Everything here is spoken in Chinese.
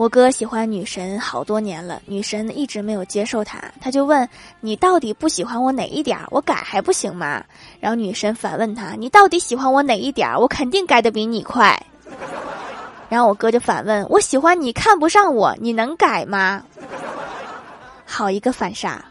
我哥喜欢女神好多年了，女神一直没有接受他。他就问你到底不喜欢我哪一点，我改还不行吗？然后女神反问他：你到底喜欢我哪一点？我肯定改的比你快。然后我哥就反问我：喜欢你看不上我，你能改吗？好一个反杀。